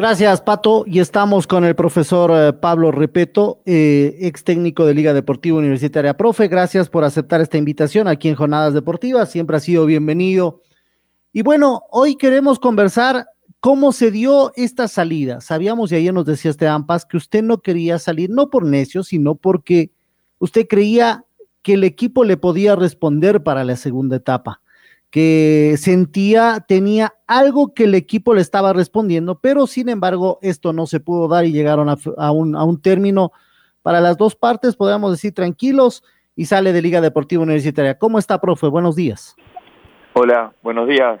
Gracias, Pato. Y estamos con el profesor eh, Pablo Repeto, eh, ex técnico de Liga Deportiva Universitaria. Profe, gracias por aceptar esta invitación aquí en Jornadas Deportivas. Siempre ha sido bienvenido. Y bueno, hoy queremos conversar cómo se dio esta salida. Sabíamos, y ayer nos decía Esteban Paz, que usted no quería salir, no por necio, sino porque usted creía que el equipo le podía responder para la segunda etapa que sentía, tenía algo que el equipo le estaba respondiendo, pero sin embargo esto no se pudo dar y llegaron a, un, a un, término para las dos partes, podríamos decir tranquilos, y sale de Liga Deportiva Universitaria. ¿Cómo está, profe? Buenos días. Hola, buenos días,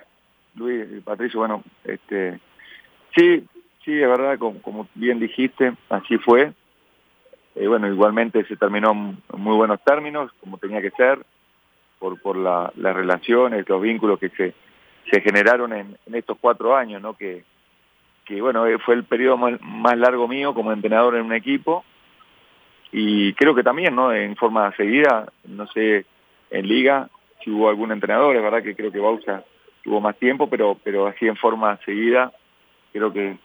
Luis y Patricio. Bueno, este, sí, sí, es verdad, como, bien dijiste, así fue. Eh, bueno, igualmente se terminó en muy buenos términos, como tenía que ser por, por la, las relaciones, los vínculos que se, generaron en, estos cuatro años, ¿no? Que, que bueno, eh, fue el periodo más, largo mío como entrenador en un equipo y creo que también, ¿no? En forma seguida, no sé, en liga si hubo algún entrenador, es verdad que creo que Bausa tuvo más tiempo, pero pero así en forma seguida, creo que,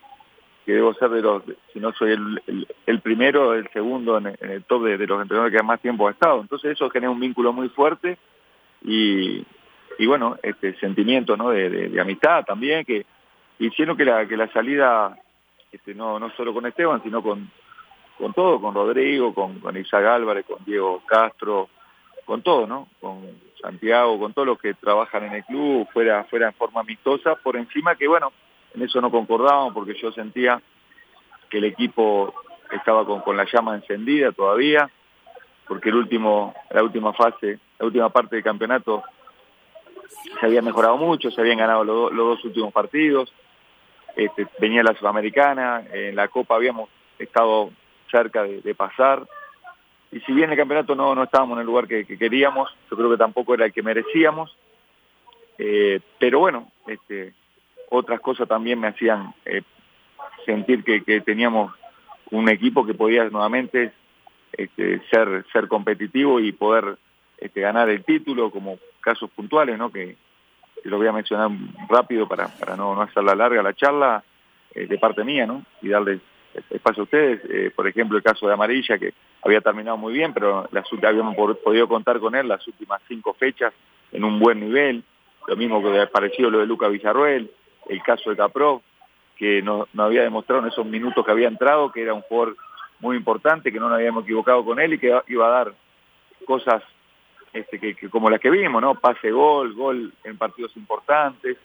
que debo ser de los, si no soy el, el, primero, el segundo en el, top de, de, los entrenadores que más tiempo ha estado. Entonces eso genera un vínculo muy fuerte y, y bueno, este sentimiento ¿no? de, amistad también, que hicieron que la, que la salida, este, no, no solo con Esteban, sino con, con todo, con Rodrigo, con, con Isaac Álvarez, con Diego Castro, con todo, ¿no? Con Santiago, con todos los que trabajan en el club, fuera, fuera en forma amistosa, por encima que, bueno, en eso no concordábamos porque yo sentía que el equipo estaba con, con la llama encendida todavía, porque el último, la última fase la última parte del campeonato se había mejorado mucho, se habían ganado los, dos últimos partidos, este, venía la Sudamericana, en la Copa habíamos estado cerca de, pasar, y si bien el campeonato no, no estábamos en el lugar que, queríamos, yo creo que tampoco era el que merecíamos, eh, pero bueno, este, otras cosas también me hacían eh, sentir que teníamos un equipo que podía nuevamente este, ser, ser competitivo y poder este, ganar el título, como casos puntuales, ¿no? que, lo voy a mencionar rápido para, para no, no hacerla larga la charla, eh, de parte mía, ¿no? y darles espacio a ustedes. Eh, por ejemplo, el caso de Amarilla, que había terminado muy bien, pero las, habíamos podido contar con él las últimas cinco fechas en un buen nivel. Lo mismo que parecido lo de Luca Villarruel, el caso de Capró, que no, no había demostrado en esos minutos que había entrado, que era un jugador muy importante, que no nos habíamos equivocado con él y que iba a dar cosas este, que, como las que vimos, ¿no? Pase gol, gol en partidos importantes.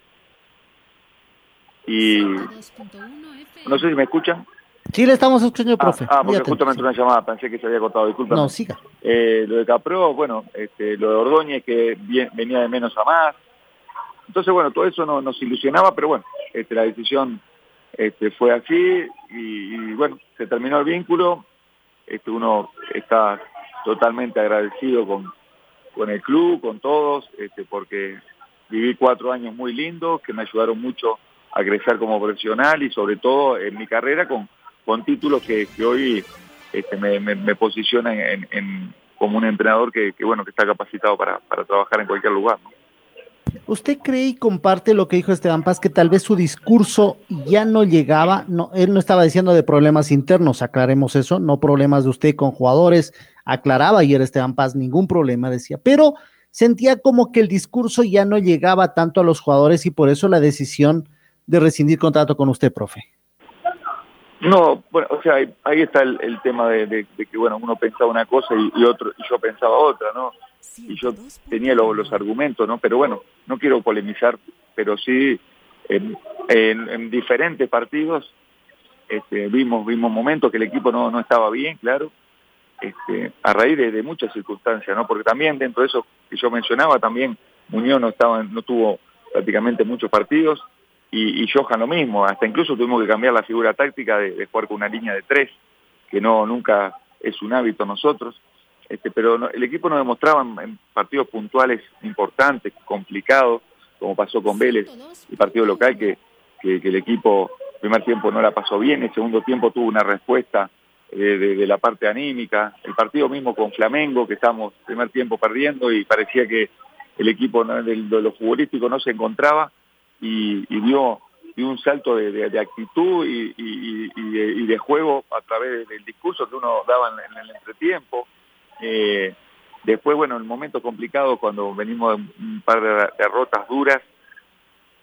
Y no sé si me escuchan. Sí, le estamos escuchando, ah, profe. Ah, porque justamente una llamada, pensé que se había cortado, disculpa. No, siga. Eh, lo de Capro, bueno, este, lo de Ordóñez que venía de menos a más. Entonces, bueno, todo eso no, nos ilusionaba, pero bueno, este, la decisión este, fue así y, bueno, se terminó el vínculo. Este, uno está totalmente agradecido con, con el club, con todos, este, porque viví cuatro años muy lindos que me ayudaron mucho a crecer como profesional y sobre todo en mi carrera con, con títulos que, hoy este, me, me, posicionan como un entrenador que, bueno que está capacitado para, para trabajar en cualquier lugar. ¿Usted cree y comparte lo que dijo Esteban Paz, que tal vez su discurso ya no llegaba? No, él no estaba diciendo de problemas internos, aclaremos eso, no problemas de usted con jugadores, aclaraba ayer Esteban Paz, ningún problema, decía, pero sentía como que el discurso ya no llegaba tanto a los jugadores y por eso la decisión de rescindir contrato con usted, profe. No, bueno, o sea, ahí, está el, tema de, que, bueno, uno pensaba una cosa y, otro y yo pensaba otra, ¿no? Y yo tenía los argumentos, ¿no? Pero bueno, no quiero polemizar, pero sí en, diferentes partidos este, vimos vimos momentos que el equipo no, no estaba bien, claro, este, a raíz de, muchas circunstancias, ¿no? Porque también dentro de eso que yo mencionaba, también Muñoz no estaba, no tuvo prácticamente muchos partidos, y, y Johan lo mismo, hasta incluso tuvimos que cambiar la figura táctica de, jugar con una línea de tres, que no nunca es un hábito nosotros, este, pero el equipo nos demostraba en, partidos puntuales importantes, complicados, como pasó con Vélez, el partido local, que, que, el equipo primer tiempo no la pasó bien, el segundo tiempo tuvo una respuesta eh, de, la parte anímica, el partido mismo con Flamengo, que estamos primer tiempo perdiendo y parecía que el equipo de, de, lo futbolístico no se encontraba, y, y dio, un salto de, actitud y, de, juego a través del discurso que uno daba en, el entretiempo. Eh, después, bueno, en el momento complicado, cuando venimos de un par de derrotas duras,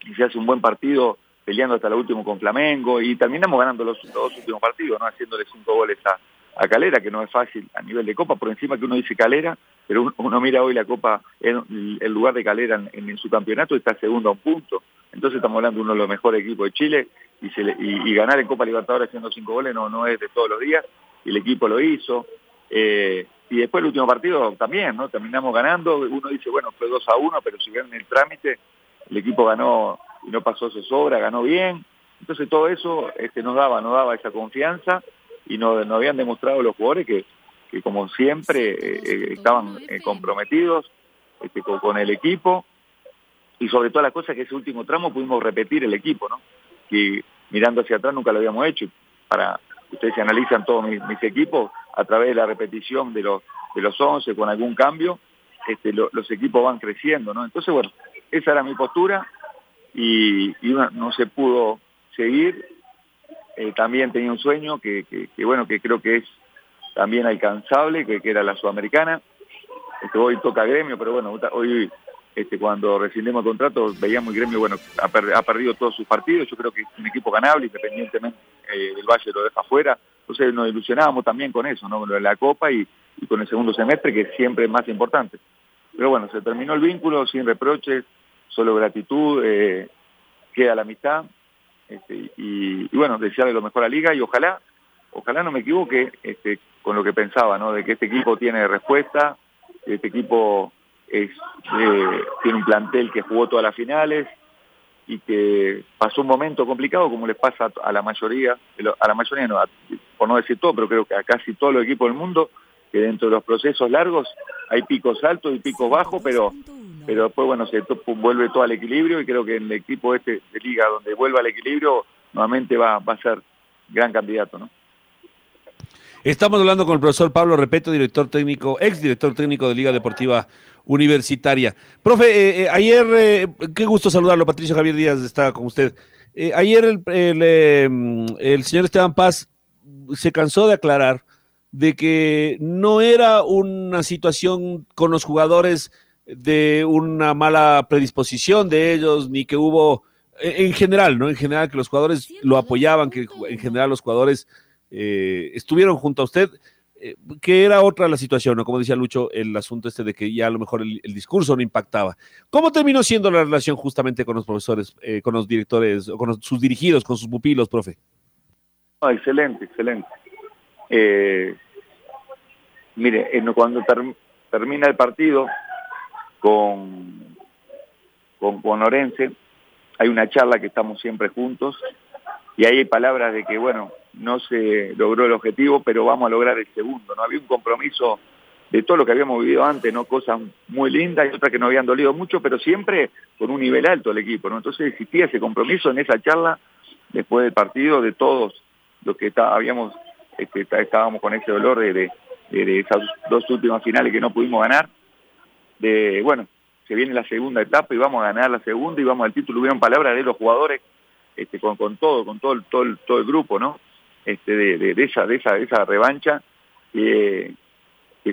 y se hace un buen partido peleando hasta el último con Flamengo, y terminamos ganando los, dos últimos partidos, ¿no? haciéndole cinco goles a, a Calera, que no es fácil a nivel de Copa, por encima que uno dice Calera, pero uno, mira hoy la Copa, en el lugar de Calera en, su campeonato está segundo a un punto. Entonces estamos hablando de uno de los mejores equipos de Chile y, se y, ganar en Copa Libertadores haciendo cinco goles no, no es de todos los días y el equipo lo hizo. Eh, y después el último partido también, ¿no? Terminamos ganando, uno dice, bueno, fue 2 a 1, pero si ven el trámite, el equipo ganó y no pasó su sobra, ganó bien. Entonces todo eso este, nos daba, nos daba esa confianza y nos, habían demostrado los jugadores que, que como siempre eh, eh, estaban comprometidos este, con el equipo y sobre todas las cosas que ese último tramo pudimos repetir el equipo, ¿no? Que mirando hacia atrás nunca lo habíamos hecho. Para ustedes se analizan todos mis, equipos a través de la repetición de los de los 11 con algún cambio, este, los equipos van creciendo, ¿no? Entonces, bueno, esa era mi postura y, no se pudo seguir. Eh, también tenía un sueño que, que, bueno, que creo que es también alcanzable, que, que era la sudamericana. Este, hoy toca gremio, pero bueno, hoy este, cuando rescindimos contrato veíamos el gremio, bueno, ha, perdido todos sus partidos, yo creo que es un equipo ganable, independientemente eh, del Valle lo deja afuera, entonces nos ilusionábamos también con eso, ¿no? Con la Copa y, con el segundo semestre, que siempre es más importante. Pero bueno, se terminó el vínculo sin reproches, solo gratitud, eh, queda la amistad, este, y, bueno, desearle lo mejor a la Liga y ojalá, ojalá no me equivoque este, con lo que pensaba, ¿no? De que este equipo tiene respuesta, este equipo eh, tiene un plantel que jugó todas las finales y que pasó un momento complicado como les pasa a la mayoría, a la mayoría no, por no decir todo, pero creo que a casi todos los equipos del mundo, que dentro de los procesos largos hay picos altos y picos bajos, pero pero después bueno se vuelve todo al equilibrio y creo que en el equipo este de liga donde vuelva al equilibrio nuevamente va, va a ser gran candidato, ¿no? Estamos hablando con el profesor Pablo Repeto, director técnico, ex director técnico de Liga Deportiva Universitaria. Profe, eh, eh, ayer, eh, qué gusto saludarlo, Patricio Javier Díaz está con usted. ayer el, el, señor Esteban Paz se cansó de aclarar de que no era una situación con los jugadores de una mala predisposición de ellos, ni que hubo, en general, ¿no? En general que los jugadores lo apoyaban, que en general los jugadores estuvieron junto a usted. Eh, que era otra la situación, ¿no? Como decía Lucho, el asunto este de que ya a lo mejor el, discurso no impactaba. ¿Cómo terminó siendo la relación justamente con los profesores, eh, con los directores, con sus dirigidos, con sus pupilos, profe? excelente, excelente. Eh, mire, cuando termina el partido con, con, con Orense, hay una charla que estamos siempre juntos y ahí hay palabras de que, bueno, no se logró el objetivo, pero vamos a lograr el segundo. No había un compromiso de todo lo que habíamos vivido antes, no cosas muy lindas y otras que no habían dolido mucho, pero siempre con un nivel alto el equipo. ¿no? Entonces existía ese compromiso en esa charla después del partido de todos los que está, habíamos este, estábamos con ese dolor de, de, de, esas dos últimas finales que no pudimos ganar. De bueno, se viene la segunda etapa y vamos a ganar la segunda y vamos al título. Hubieron palabras de los jugadores este, con, con todo, con todo, todo, todo el grupo, ¿no? este, de, de, esa, de, esa, esa revancha, que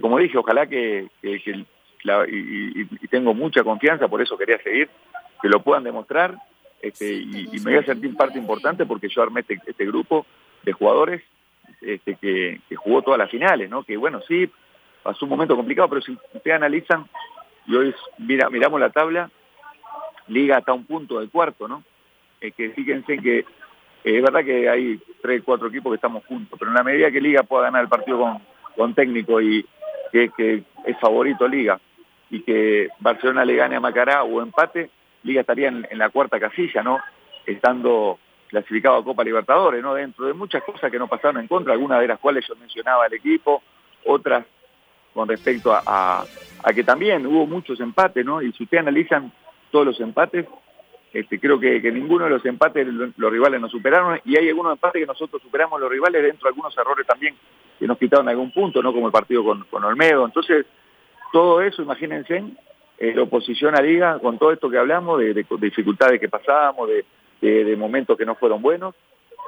como dije, ojalá que, y, tengo mucha confianza, por eso quería seguir, que lo puedan demostrar, este, y, me voy a sentir parte importante porque yo armé este, este grupo de jugadores este, que, que, jugó todas las finales, ¿no? Que bueno, sí, pasó un momento complicado, pero si ustedes analizan, y hoy mira, miramos la tabla, Liga hasta un punto del cuarto, ¿no? Es que fíjense que eh, es verdad que hay tres, cuatro equipos que estamos juntos, pero en la medida que Liga pueda ganar el partido con, con técnico y que, es favorito Liga, y que Barcelona le gane a Macará o empate, Liga estaría en, la cuarta casilla, ¿no? Estando clasificado a Copa Libertadores, ¿no? Dentro de muchas cosas que no pasaron en contra, algunas de las cuales yo mencionaba el equipo, otras con respecto a, a, a, que también hubo muchos empates, ¿no? Y si ustedes analizan todos los empates, este, creo que, ninguno de los empates los rivales nos superaron y hay algunos empates que nosotros superamos los rivales dentro de algunos errores también que nos quitaron algún punto, ¿no? Como el partido con, con Olmedo. Entonces, todo eso, imagínense, eh, la oposición a Liga, con todo esto que hablamos, de, de, de dificultades que pasábamos, de, de, momentos que no fueron buenos,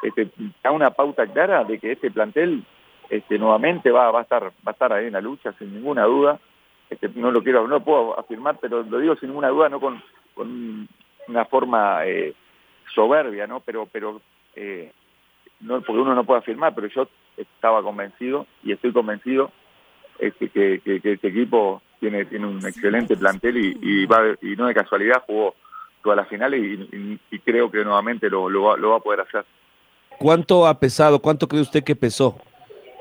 este, una pauta clara de que este plantel este, nuevamente va, va, a estar, va a estar ahí en la lucha, sin ninguna duda. Este, no lo quiero, no puedo afirmar, pero lo digo sin ninguna duda, no con, con una forma eh, soberbia, ¿no? Pero, pero eh, no, porque uno no puede afirmar, pero yo estaba convencido y estoy convencido este, que, este equipo tiene, tiene un excelente plantel y, y, va, y no de casualidad jugó todas las finales y, y, creo que nuevamente lo, va, lo, va, a poder hacer. ¿Cuánto ha pesado, cuánto cree usted que pesó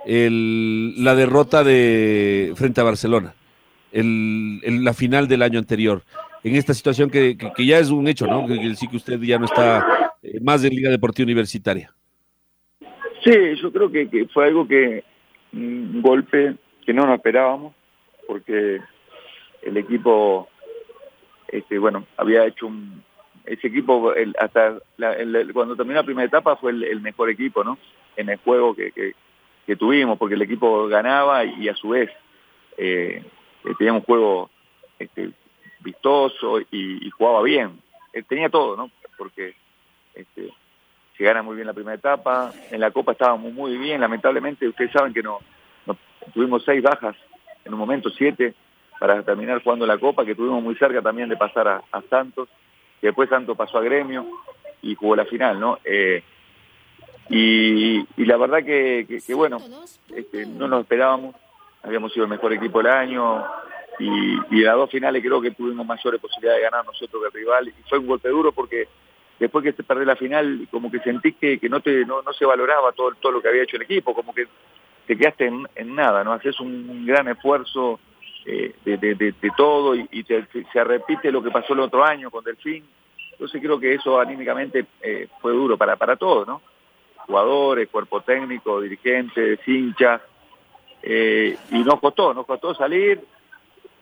el, la derrota de frente a Barcelona, el, el, la final del año anterior? En esta situación que, que, ya es un hecho, ¿no? Que, sí que usted ya no está eh, más en Liga Deportiva Universitaria. Sí, yo creo que, que fue algo que un golpe que no nos esperábamos, porque el equipo, este, bueno, había hecho un, ese equipo el, hasta la, cuando terminó la primera etapa fue el, mejor equipo, ¿no? En el juego que, que, que tuvimos, porque el equipo ganaba y, a su vez eh, tenía un juego este, vistoso y, jugaba bien. Él tenía todo, ¿no? Porque este, se gana muy bien la primera etapa, en la Copa estábamos muy bien, lamentablemente ustedes saben que no, tuvimos seis bajas, en un momento siete, para terminar jugando la Copa, que tuvimos muy cerca también de pasar a, a Santos, que después Santos pasó a Gremio y jugó la final, ¿no? Eh, y, la verdad que, que, que bueno, este, no nos esperábamos, habíamos sido el mejor equipo del año y, y las dos finales creo que tuvimos mayores posibilidades de ganar nosotros que el rival y fue un golpe duro porque después que se perdió la final como que sentí que, no, te, no, no se valoraba todo, todo lo que había hecho el equipo, como que te quedaste en, nada, ¿no? Haces un gran esfuerzo eh, de, de, todo y, y te, se repite lo que pasó el otro año con Delfín. Entonces creo que eso anímicamente eh, fue duro para, para todos, ¿no? Jugadores, cuerpo técnico, dirigentes, hinchas. Eh, y nos costó, nos costó salir,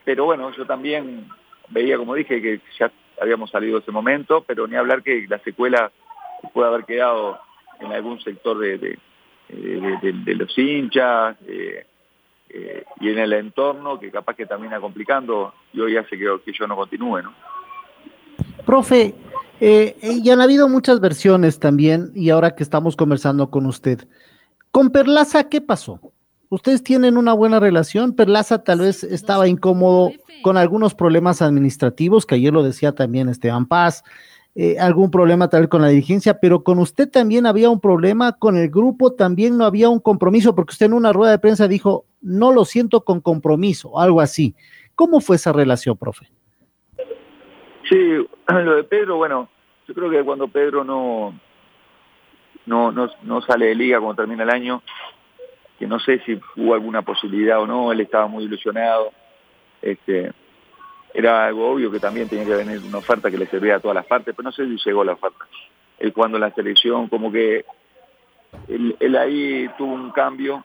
pero bueno, yo también veía, como dije, que ya habíamos salido ese momento, pero ni hablar que la secuela puede haber quedado en algún sector de, de, de, de, de los hinchas eh, eh, y en el entorno que capaz que termina complicando y hoy hace que, que yo no continúe, ¿no? Profe, eh, ya han habido muchas versiones también y ahora que estamos conversando con usted, con Perlaza, ¿qué pasó? Ustedes tienen una buena relación, Perlaza tal vez estaba incómodo con algunos problemas administrativos, que ayer lo decía también Esteban Paz, eh, algún problema tal vez con la dirigencia, pero con usted también había un problema, con el grupo también no había un compromiso, porque usted en una rueda de prensa dijo, no lo siento con compromiso, algo así. ¿Cómo fue esa relación, profe? Sí, lo de Pedro, bueno, yo creo que cuando Pedro no, no, no, no sale de liga cuando termina el año, que no sé si hubo alguna posibilidad o no, él estaba muy ilusionado, este, era algo obvio que también tenía que venir una oferta que le servía a todas las partes, pero no sé si llegó la oferta. Él cuando la selección, como que él, ahí tuvo un cambio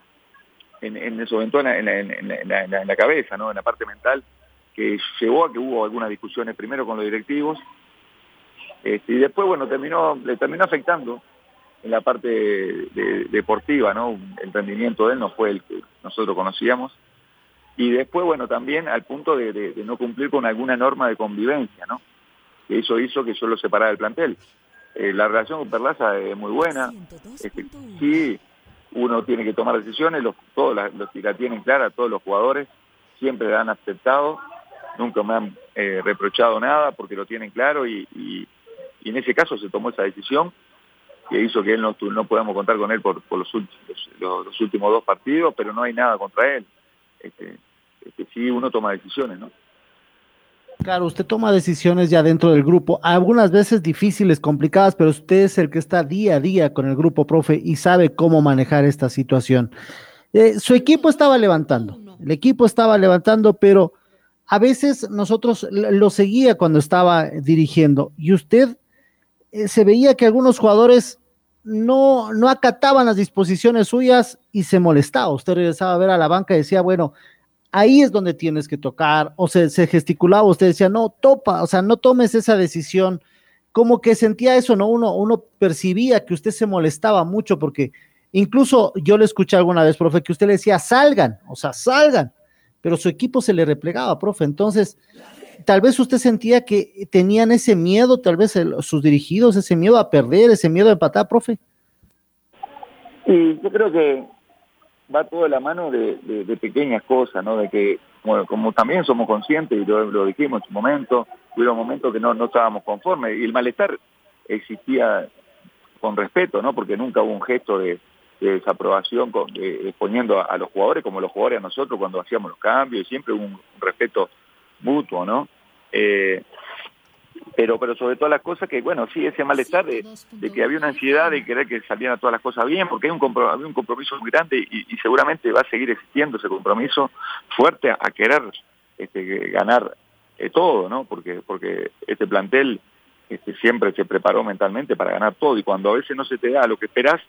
en, en eso, en, la, en cabeza, ¿no? en la parte mental, que llevó a que hubo algunas discusiones primero con los directivos, este, y después, bueno, terminó, le terminó afectando en la parte de, de, deportiva, ¿no? El rendimiento de él no fue el que nosotros conocíamos, y después, bueno, también al punto de, no cumplir con alguna norma de convivencia, ¿no? Que eso hizo que yo lo separara del plantel. Eh, la relación con Perlaza es muy buena. Sí, uno tiene que tomar decisiones, los, todos la, los que tienen clara, todos los jugadores, siempre la han aceptado, nunca me han eh, reprochado nada porque lo tienen claro y, y, en ese caso se tomó esa decisión. Que hizo que él no, no podamos contar con él por, por los, últimos, los, últimos dos partidos, pero no hay nada contra él. Este, este, sí, uno toma decisiones, ¿no? Claro, usted toma decisiones ya dentro del grupo, algunas veces difíciles, complicadas, pero usted es el que está día a día con el grupo, profe, y sabe cómo manejar esta situación. Eh, su equipo estaba levantando, el equipo estaba levantando, pero a veces nosotros lo seguía cuando estaba dirigiendo y usted eh, se veía que algunos jugadores no, no acataban las disposiciones suyas y se molestaba. Usted regresaba a ver a la banca y decía, bueno, ahí es donde tienes que tocar, o se, se gesticulaba, usted decía, no, topa, o sea, no tomes esa decisión. Como que sentía eso, ¿no? Uno, uno percibía que usted se molestaba mucho porque incluso yo le escuché alguna vez, profe, que usted le decía, salgan, o sea, salgan, pero su equipo se le replegaba, profe. Entonces, tal vez usted sentía que tenían ese miedo, tal vez sus dirigidos, ese miedo a perder, ese miedo a empatar, profe. Y yo creo que va todo de la mano de, pequeñas cosas, ¿no? De que, bueno, como también somos conscientes, y lo, lo dijimos en su momento, hubo momentos que no, no estábamos conformes, y el malestar existía con respeto, ¿no? Porque nunca hubo un gesto de, de desaprobación con, exponiendo a, los jugadores como los jugadores a nosotros cuando hacíamos los cambios, y siempre hubo un respeto mutuo, ¿no? Eh, pero pero sobre todas las cosas que, bueno, sí, ese malestar de, que había una ansiedad de querer que salieran todas las cosas bien, porque hay un compromiso, había un compromiso muy grande y, seguramente va a seguir existiendo ese compromiso fuerte a, querer este, ganar eh, todo, ¿no? Porque, porque este plantel este, siempre se preparó mentalmente para ganar todo y cuando a veces no se te da lo que esperas,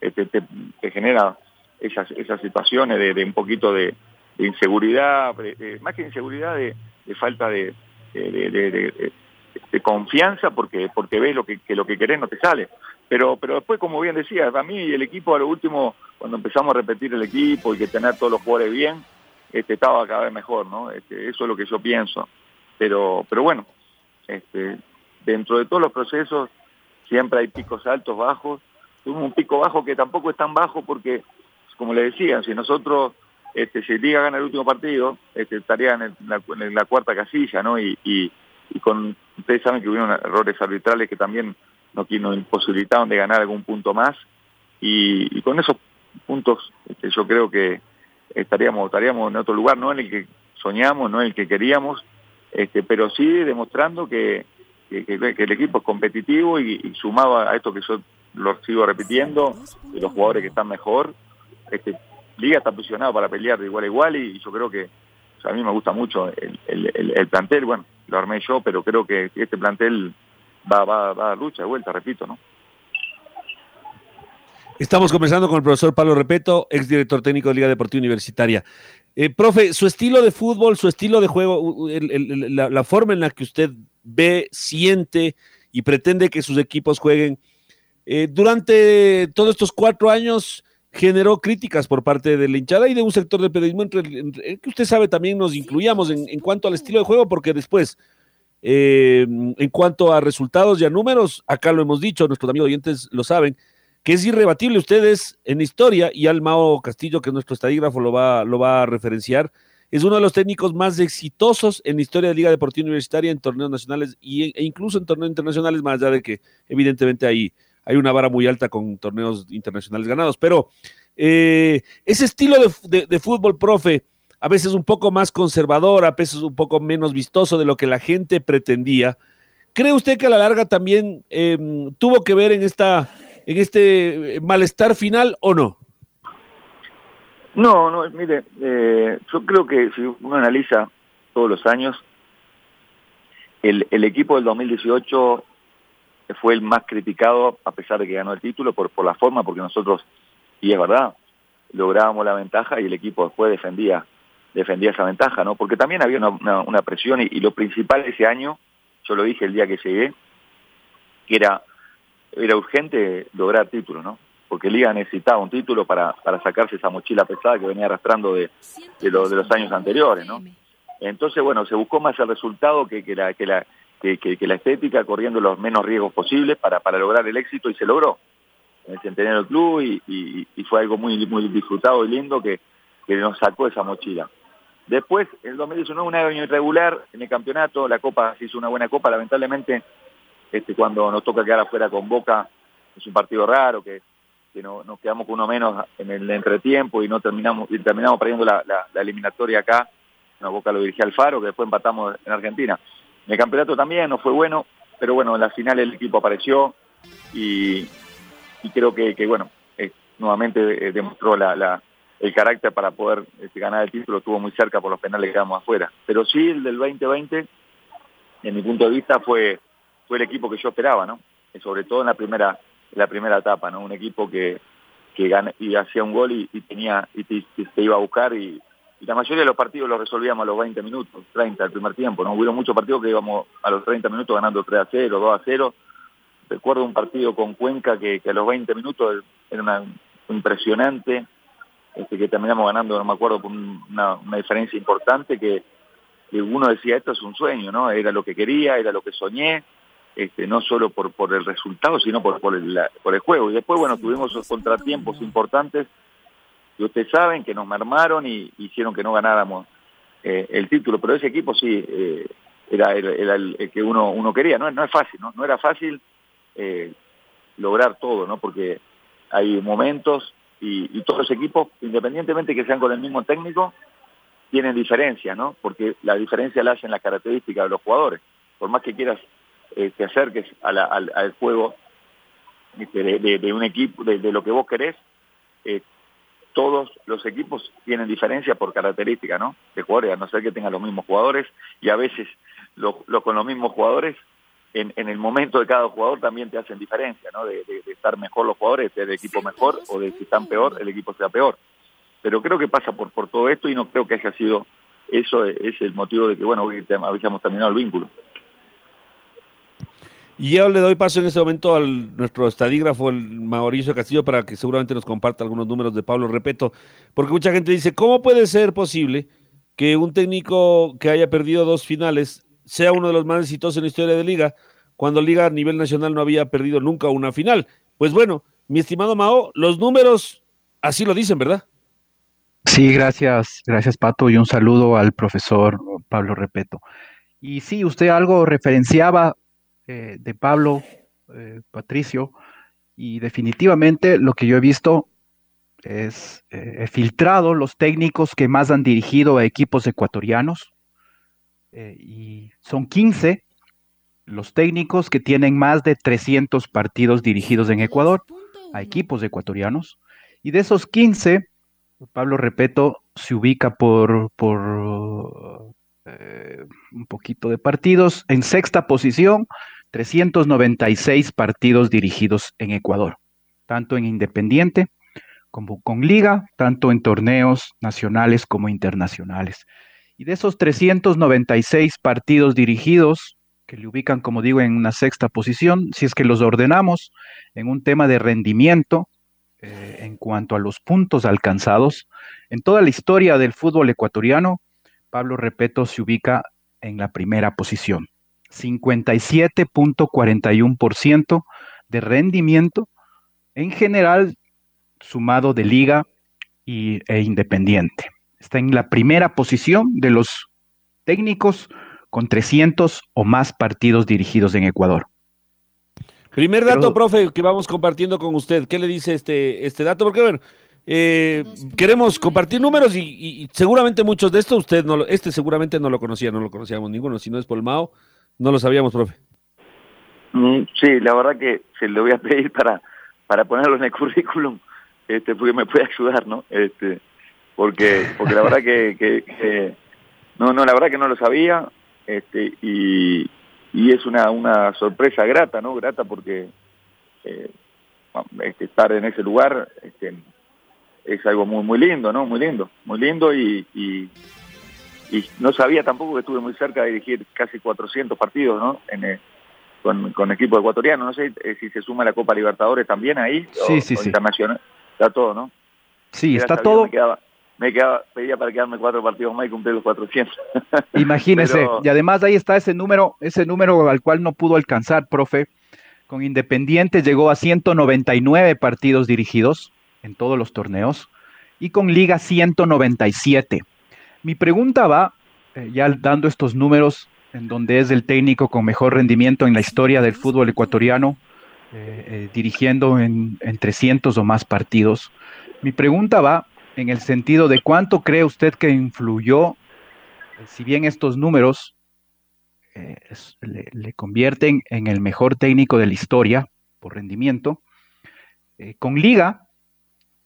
este, te, te genera esas, esas situaciones de, de un poquito de, de inseguridad, más que inseguridad, de, de falta de, de, confianza porque porque ves lo que, lo que querés no te sale. Pero pero después, como bien decía, a mí el equipo a lo último, cuando empezamos a repetir el equipo y que tener todos los jugadores bien, este, estaba cada vez mejor, ¿no? Este, eso es lo que yo pienso. Pero pero bueno, este, dentro de todos los procesos siempre hay picos altos, bajos. Un pico bajo que tampoco es tan bajo porque, como le decía, si nosotros este, si Liga gana el último partido, este, estaría en, el, la, en, la, cuarta casilla, ¿no? Y, y, y, con ustedes saben que hubieron errores arbitrales que también nos, nos imposibilitaron de ganar algún punto más. Y, y con esos puntos este, yo creo que estaríamos, estaríamos en otro lugar, no en el que soñamos, no en el que queríamos, este, pero sí demostrando que, que, el equipo es competitivo y, y sumado a esto que yo lo sigo repitiendo, de los jugadores que están mejor, este, Liga está posicionado para pelear de igual a igual y yo creo que a mí me gusta mucho el, el, el, el, plantel, bueno, lo armé yo, pero creo que este plantel va, va, va a lucha de vuelta, repito, ¿no? Estamos conversando con el profesor Pablo Repeto, exdirector técnico de Liga Deportiva Universitaria. Eh, profe, su estilo de fútbol, su estilo de juego, la, forma en la que usted ve, siente y pretende que sus equipos jueguen, eh, durante todos estos cuatro años, generó críticas por parte de la hinchada y de un sector del periodismo entre, entre, que usted sabe también nos incluíamos en, en, cuanto al estilo de juego, porque después, eh, en cuanto a resultados y a números, acá lo hemos dicho, nuestros amigos oyentes lo saben, que es irrebatible ustedes en historia, y Almao Castillo, que es nuestro estadígrafo, lo va, lo va a referenciar, es uno de los técnicos más exitosos en la historia de Liga Deportiva Universitaria en torneos nacionales y, e incluso en torneos internacionales, más allá de que evidentemente hay hay una vara muy alta con torneos internacionales ganados, pero eh, ese estilo de, fútbol, profe, a veces un poco más conservador, a veces un poco menos vistoso de lo que la gente pretendía. ¿Cree usted que a la larga también eh, tuvo que ver en, esta, en este malestar final o no? No, no, mire, eh, yo creo que si uno analiza todos los años, el, el equipo del 2018 fue el más criticado a pesar de que ganó el título por, por la forma, porque nosotros, y es verdad, lográbamos la ventaja y el equipo después defendía defendía esa ventaja, ¿no? Porque también había una, una, presión y, y, lo principal ese año, yo lo dije el día que llegué, que era, era urgente lograr título, ¿no? Porque Liga necesitaba un título para, para sacarse esa mochila pesada que venía arrastrando de, de, lo, de los años anteriores, ¿no? Entonces, bueno, se buscó más el resultado que, que, la, que, la, que, que, la estética, corriendo los menos riesgos posibles para, para lograr el éxito y se logró en el Centenario del Club y, y, fue algo muy, muy disfrutado y lindo que, que nos sacó esa mochila. Después, el 2019, un año irregular en el campeonato, la Copa se hizo una buena Copa, lamentablemente este, cuando nos toca quedar afuera con Boca, es un partido raro, que, que no, nos quedamos con uno menos en el entretiempo y no terminamos terminamos perdiendo la, la, eliminatoria acá. Una boca lo dirigía Alfaro, que después empatamos en Argentina. El campeonato también no fue bueno, pero bueno, en la final el equipo apareció y, y creo que, que bueno, eh, nuevamente eh, demostró la, la, el carácter para poder este, ganar el título, estuvo muy cerca por los penales que quedamos afuera. Pero sí, el del 2020, en mi punto de vista, fue, fue el equipo que yo esperaba, ¿no? sobre todo en la primera, la primera etapa, ¿no? Un equipo que, que gana, y hacía un gol y, tenía y te, iba a buscar y, la mayoría de los partidos los resolvíamos a los 20 minutos, 30 el primer tiempo, ¿no? Hubo muchos partidos que íbamos a los 30 minutos ganando 3 a 0, 2 a 0. Recuerdo un partido con Cuenca que, a los 20 minutos era una, impresionante, este, que terminamos ganando, no me acuerdo, con una, una diferencia importante que, que uno decía, esto es un sueño, ¿no? Era lo que quería, era lo que soñé, este, no solo por, por el resultado, sino por, por, el, por el juego. Y después, bueno, tuvimos esos contratiempos importantes que ustedes saben que nos mermaron y hicieron que no ganáramos eh, el título. Pero ese equipo sí eh, era, era, el, que uno, uno quería. No, no es fácil, ¿no? No era fácil eh, lograr todo, ¿no? Porque hay momentos y, todos los equipos, independientemente que sean con el mismo técnico, tienen diferencia, ¿no? Porque la diferencia la hacen las características de los jugadores. Por más que quieras eh, te acerques al, al, juego este, de, un equipo, de, lo que vos querés, todos los equipos tienen diferencia por característica, ¿no? De jugadores, a no ser que tengan los mismos jugadores, y a veces lo, con los mismos jugadores, en, en, el momento de cada jugador también te hacen diferencia, ¿no? De, estar mejor los jugadores, de equipo mejor, o de si están peor, el equipo sea peor. Pero creo que pasa por, por todo esto y no creo que haya sido eso es el motivo de que, bueno, hoy habíamos terminado el vínculo. Y yo le doy paso en este momento al nuestro estadígrafo, el Mauricio Castillo, para que seguramente nos comparta algunos números de Pablo Repeto, porque mucha gente dice, ¿cómo puede ser posible que un técnico que haya perdido dos finales sea uno de los más exitosos en la historia de Liga, cuando Liga a nivel nacional no había perdido nunca una final? Pues bueno, mi estimado Mao, los números así lo dicen, ¿verdad? Sí, gracias, gracias Pato, y un saludo al profesor Pablo Repeto. Y sí, usted algo referenciaba eh, de Pablo, eh, Patricio, y definitivamente lo que yo he visto es, eh, he filtrado los técnicos que más han dirigido a equipos ecuatorianos, y son 15 los técnicos que tienen más de 300 partidos dirigidos en Ecuador a equipos ecuatorianos, y de esos 15, Pablo Repeto se ubica por, por un poquito de partidos en sexta posición 396 partidos dirigidos en Ecuador, tanto en Independiente como con Liga, tanto en torneos nacionales como internacionales. Y de esos 396 partidos dirigidos, que le ubican, como digo, en una sexta posición, si es que los ordenamos en un tema de rendimiento, eh, en cuanto a los puntos alcanzados, en toda la historia del fútbol ecuatoriano, Pablo Repeto se ubica en la primera posición. 57.41% de rendimiento en general sumado de liga y, e independiente. Está en la primera posición de los técnicos con 300 o más partidos dirigidos en Ecuador. Primer dato, profe, que vamos compartiendo con usted. ¿Qué le dice este, este dato? Porque, bueno, eh, queremos compartir números y, seguramente muchos de estos, usted no este seguramente no lo conocía, no lo conocíamos ninguno, si no es por Mao, no lo sabíamos, profe. Mm, sí, la verdad que se lo voy a pedir para, para ponerlo en el currículum, este, porque me puede ayudar, ¿no? Este, porque, porque la verdad que, que, no, no, la verdad que no lo sabía, este, y, y es una, una sorpresa grata, ¿no? Grata porque eh, este, estar en ese lugar este, es algo muy, muy lindo, ¿no? Muy lindo, muy lindo y, y y no sabía tampoco que estuve muy cerca de dirigir casi 400 partidos ¿no? en, eh, con, con equipo ecuatoriano. No sé eh, si se suma la Copa Libertadores también ahí. Sí, sí, sí. Internacional. Está todo, ¿no? Sí, está todo. Me quedaba, pedía para quedarme cuatro partidos más y cumplir los 400. Imagínese. Y además ahí está ese número, ese número al cual no pudo alcanzar, profe. Con Independiente llegó a 199 partidos dirigidos en todos los torneos y con Liga 197. Mi pregunta va, eh, ya dando estos números, en donde es el técnico con mejor rendimiento en la historia del fútbol ecuatoriano, eh, dirigiendo en, en 300 o más partidos. Mi pregunta va en el sentido de cuánto cree usted que influyó, si bien estos números eh, le, convierten en el mejor técnico de la historia por rendimiento, eh, con Liga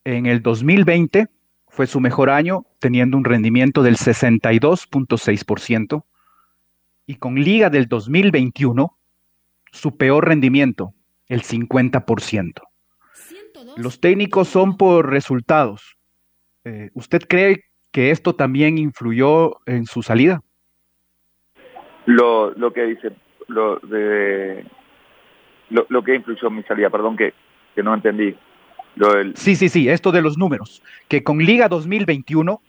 en el 2020 fue su mejor año, teniendo un rendimiento del 62.6%, y con Liga del 2021, su peor rendimiento, el 50%. Los técnicos son por resultados. Eh, ¿Usted cree que esto también influyó en su salida? Lo, lo que dice, lo, de, lo, lo, que influyó en mi salida, perdón que, que no entendí. Lo del... Sí, sí, sí, esto de los números, que con Liga 2021,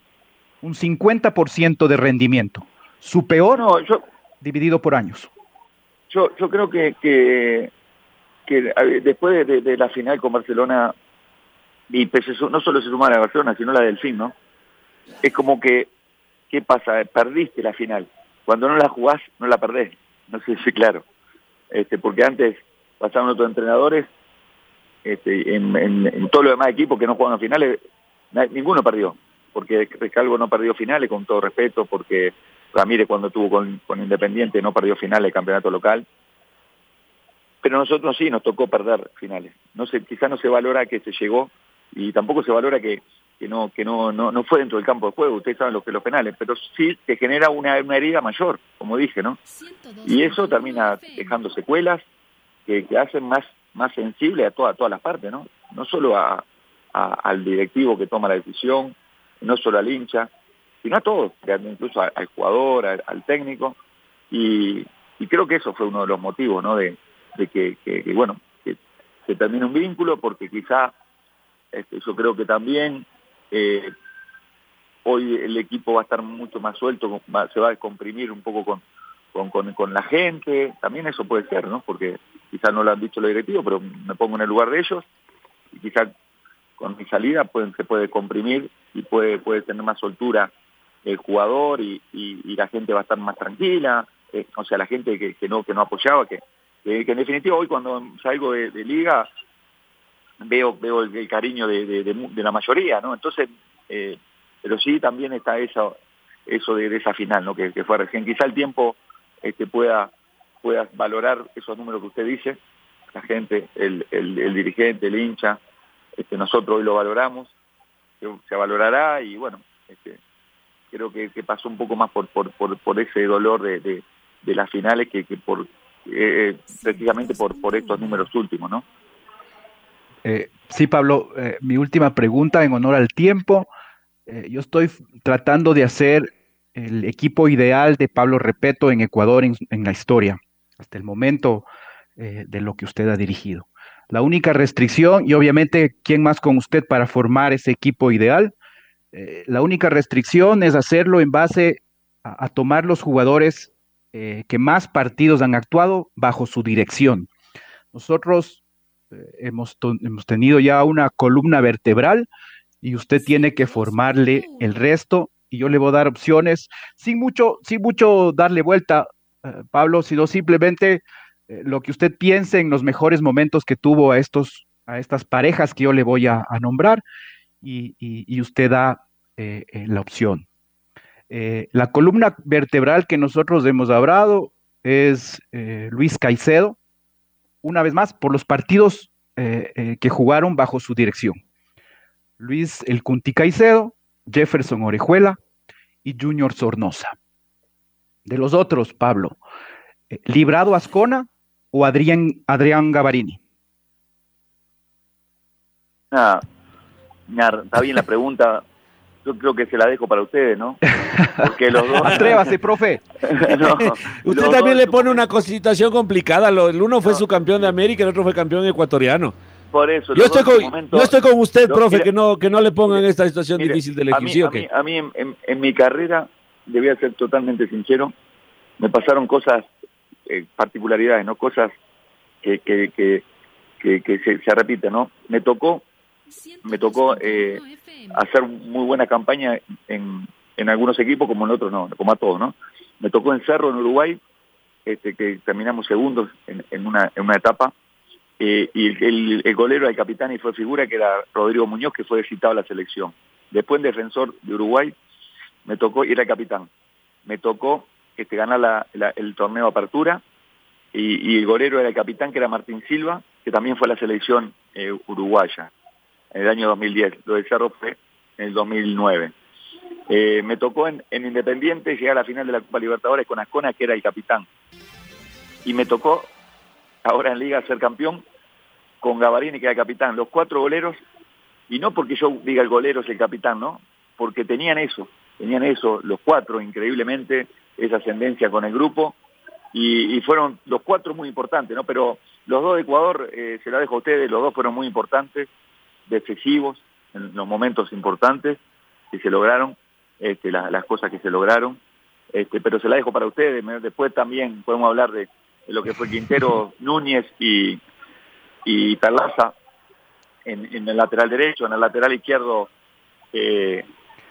un 50% de rendimiento, su peor no, yo, dividido por años. Yo, yo creo que, que, que después de, la final con Barcelona, y pues no solo se suma la Barcelona, sino la del fin, ¿no? Es como que, ¿qué pasa? Perdiste la final. Cuando no la jugás, no la perdés. No sé si claro. Este, porque antes pasaron otros entrenadores, este, en, en, en todo lo demás equipos que no juegan a finales, ninguno perdió. Porque Recalvo no perdió finales, con todo respeto, porque Ramírez cuando tuvo con, con Independiente no perdió finales campeonato local. Pero nosotros sí nos tocó perder finales. No se, quizás no se valora que se llegó y tampoco se valora que, que no que no, no no fue dentro del campo de juego, ustedes saben lo que los penales, pero sí te genera una, una herida mayor, como dije, ¿no? Y eso termina dejando secuelas que, que hacen más más sensible a toda, todas las partes, ¿no? No solo a, al directivo que toma la decisión, no solo al hincha, sino a todos, incluso al, jugador, al, al técnico, y, y, creo que eso fue uno de los motivos, ¿no? De, de que, que, que, bueno, que se termine un vínculo, porque quizá este, yo creo que también eh, hoy el equipo va a estar mucho más suelto, va, se va a descomprimir un poco con, con, con, con, la gente, también eso puede ser, ¿no? Porque quizás no lo han dicho los directivos, pero me pongo en el lugar de ellos, y quizás con mi salida pueden, se puede comprimir y puede, puede tener más soltura el jugador y, y, la gente va a estar más tranquila, eh, o sea, la gente que, que, no, que no apoyaba, que, que, en definitiva hoy cuando salgo de, liga veo veo el, el cariño de, de, de, la mayoría, ¿no? Entonces, eh, pero sí también está eso, eso de, esa final, ¿no? Que, que, fue recién. Quizá el tiempo este, pueda, pueda valorar esos números que usted dice, la gente, el, el, el dirigente, el hincha, este, nosotros hoy lo valoramos, se, se valorará y bueno, este, creo que, que, pasó un poco más por, por, por, por ese dolor de, de, de, las finales que, que por eh, precisamente por, por estos números últimos, ¿no? Eh, sí, Pablo, eh, mi última pregunta en honor al tiempo. Eh, yo estoy tratando de hacer el equipo ideal de Pablo Repeto en Ecuador en, en la historia, hasta el momento eh, de lo que usted ha dirigido. La única restricción, y obviamente, ¿quién más con usted para formar ese equipo ideal? Eh, la única restricción es hacerlo en base a, a tomar los jugadores que más partidos han actuado bajo su dirección. Nosotros hemos, hemos, tenido ya una columna vertebral y usted tiene que formarle el resto y yo le voy a dar opciones sin mucho, sin mucho darle vuelta, eh, Pablo, sino simplemente eh, lo que usted piense en los mejores momentos que tuvo a estos, a estas parejas que yo le voy a, nombrar y, y, usted da eh, la opción. la columna vertebral que nosotros hemos hablado es Luis Caicedo, una vez más, por los partidos que jugaron bajo su dirección. Luis El Cunti Caicedo, Jefferson Orejuela y Junior Sornosa. De los otros, Pablo, eh, ¿Librado Ascona o Adrián, Adrián Gavarini? Ah, está bien la pregunta, yo creo que se la dejo para ustedes, ¿no? Porque los dos... Atrévase, profe. no, Usted también le pone una situación complicada. El uno fue no, su campeón de América, el otro fue campeón ecuatoriano. Por eso. Yo estoy, con, yo estoy con usted, profe, mira, que no que no le pongan esta situación difícil. A mí, a mí, a mí en, en, mi carrera, debía ser totalmente sincero, me pasaron cosas, eh, particularidades, ¿no? Cosas que, que, que, que, que se, se repiten, ¿no? Me tocó me tocó eh, hacer muy buena campaña en, en algunos equipos, como en otros no, como a todos, ¿no? Me tocó en Cerro, en Uruguay, este, que terminamos segundos en, en, una, en una etapa, eh, y el, el, golero era el capitán y fue figura que era Rodrigo Muñoz, que fue citado a la selección. Después en defensor de Uruguay me tocó, y era capitán, me tocó este, ganar la, el torneo Apertura y, y, el golero era el capitán que era Martín Silva, que también fue a la selección eh, uruguaya en el año 2010. Lo de Cerro fue en el 2009. Eh, me tocó en, en, Independiente llegar a la final de la Copa Libertadores con Ascona, que era el capitán. Y me tocó ahora en Liga ser campeón con Gavarini, que era capitán. Los cuatro goleros, y no porque yo diga el golero es el capitán, ¿no? Porque tenían eso, tenían eso, los cuatro, increíblemente, esa ascendencia con el grupo, y, fueron los cuatro muy importantes, ¿no? Pero los dos de Ecuador, eh, se la dejo a ustedes, los dos fueron muy importantes, decisivos, en los momentos importantes que se lograron, este, las, las cosas que se lograron, este, pero se la dejo para ustedes. Después también podemos hablar de, lo que fue Quintero, Núñez y, y Perlaza en, en, el lateral derecho, en el lateral izquierdo. Eh,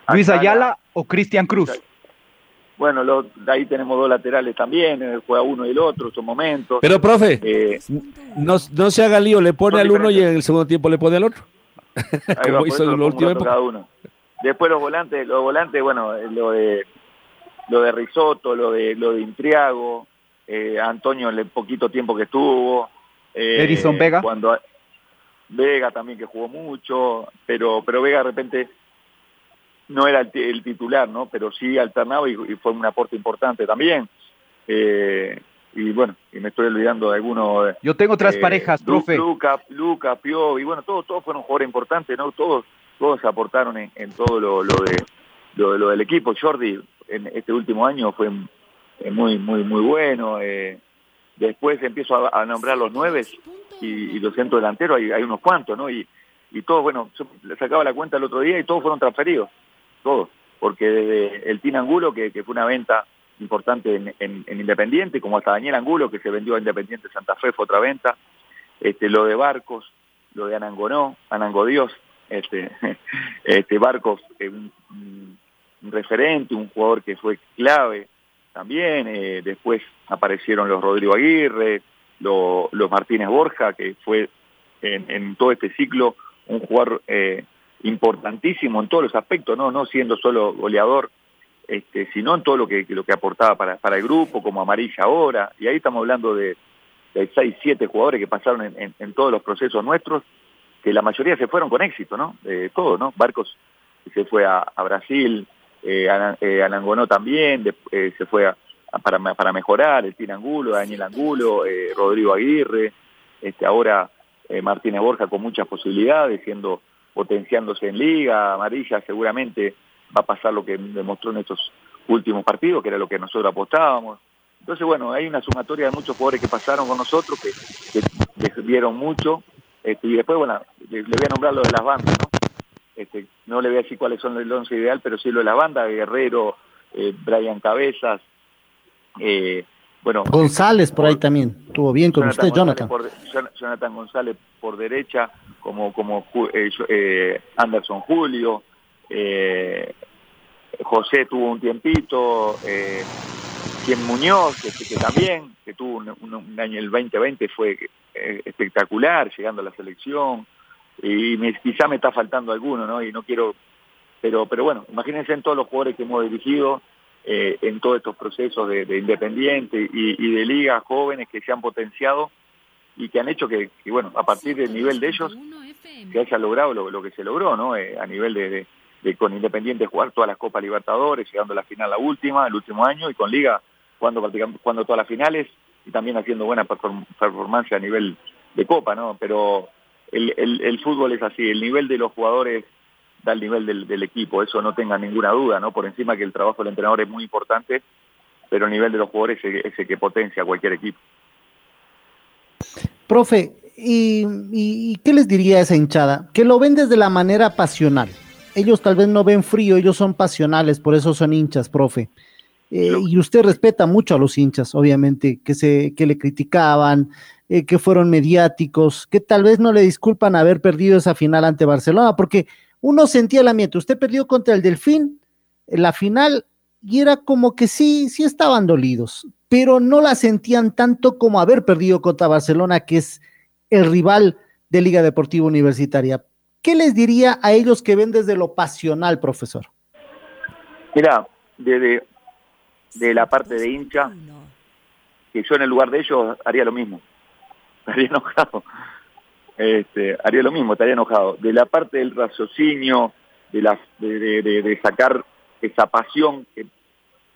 ¿Luis Ayala o Cristian Cruz? Bueno, lo, ahí tenemos dos laterales también, eh, juega uno y el otro, son momentos. Pero, profe, eh, no, no se haga lío, le pone al uno y en el segundo tiempo le pone al otro. Como hizo en último cada uno. Después los volantes, los volantes, bueno, lo de lo de Risotto, lo de lo de Intriago, eh, Antonio el poquito tiempo que estuvo, eh, Edison Vega. Cuando Vega también que jugó mucho, pero pero Vega de repente no era el, titular, ¿no? Pero sí alternaba y, fue un aporte importante también. Eh, y bueno, y me estoy olvidando de algunos. Yo tengo otras eh, parejas, profe. Luca, Luca, Pio, y bueno, todos, todos fueron jugadores importantes, ¿no? Todos, todos aportaron en, en todo lo, lo de lo, lo, del equipo. Jordi en este último año fue muy, muy, muy bueno. Eh, después empiezo a, nombrar los nueve y, y los centros delanteros, hay, hay unos cuantos, ¿no? Y, y todos, bueno, yo sacaba la cuenta el otro día y todos fueron transferidos todos, porque desde el Tin Angulo, que, que, fue una venta importante en, en, en, Independiente, como hasta Daniel Angulo, que se vendió a Independiente Santa Fe, fue otra venta, este, lo de Barcos, lo de Anangonó, Anango Dios, este, este Barcos, un, referente, un jugador que fue clave también, eh, después aparecieron los Rodrigo Aguirre, lo, los Martínez Borja, que fue en, todo este ciclo un jugador eh, importantísimo en todos los aspectos, no, no siendo solo goleador, este, sino en todo lo que, lo que aportaba para, para el grupo, como Amarilla ahora, y ahí estamos hablando de, de 6, 7 jugadores que pasaron en, todos los procesos nuestros, que la mayoría se fueron con éxito, ¿no? De todo, ¿no? Barcos se fue a Brasil, eh, eh Anangonó también, eh, se fue a, para, para mejorar, el Tina Angulo, Daniel Angulo, eh, Rodrigo Aguirre, este, ahora Martínez Borja con muchas posibilidades, siendo potenciándose en liga, amarilla seguramente va a pasar lo que demostró en estos últimos partidos, que era lo que nosotros apostábamos. Entonces, bueno, hay una sumatoria de muchos jugadores que pasaron con nosotros, que, que dieron mucho, este, y después, bueno, le, voy a nombrar lo de las bandas, ¿no? Este, no le voy a decir cuáles son el once ideal, pero sí lo de la banda, Guerrero, eh, Brian Cabezas, eh, bueno. González por ahí también, estuvo bien con usted, Jonathan. Jonathan González por derecha, como, como eh, Anderson Julio, José tuvo un tiempito, quien Muñoz, que, que, también, que tuvo un, un, año, el 2020 fue espectacular, llegando a la selección, y me, quizá me está faltando alguno, ¿no? Y no quiero, pero, pero bueno, imagínense en todos los jugadores que hemos dirigido, eh, en todos estos procesos de, de Independiente y, de ligas jóvenes que se han potenciado y que han hecho que, que, bueno, a partir del nivel de ellos se haya logrado lo, lo que se logró, ¿no? Eh, a nivel de, con Independiente jugar todas las Copas Libertadores, llegando a la final la última, el último año, y con Liga jugando jugando todas las finales y también haciendo buena performance a nivel de Copa, ¿no? Pero el, el, el fútbol es así, el nivel de los jugadores da el nivel del, del equipo, eso no tenga ninguna duda, ¿no? Por encima que el trabajo del entrenador es muy importante, pero el nivel de los jugadores es, es el que potencia a cualquier equipo. Profe, ¿y, ¿y, qué les diría a esa hinchada? Que lo ven desde la manera pasional. Ellos tal vez no ven frío, ellos son pasionales, por eso son hinchas, profe. Eh, y usted respeta mucho a los hinchas, obviamente, que, se, que le criticaban, eh, que fueron mediáticos, que tal vez no le disculpan haber perdido esa final ante Barcelona, porque uno sentía el ambiente. Usted perdió contra el Delfín la final y era como que sí, sí estaban dolidos, pero no la sentían tanto como haber perdido contra Barcelona, que es el rival de Liga Deportiva Universitaria. ¿Qué les diría a ellos que ven desde lo pasional, profesor? Mira, desde de la parte de hincha, que yo en el lugar de ellos haría lo mismo. Estaría enojado. Este, haría lo mismo, estaría enojado. De la parte del raciocinio, de, la, de, sacar esa pasión, que,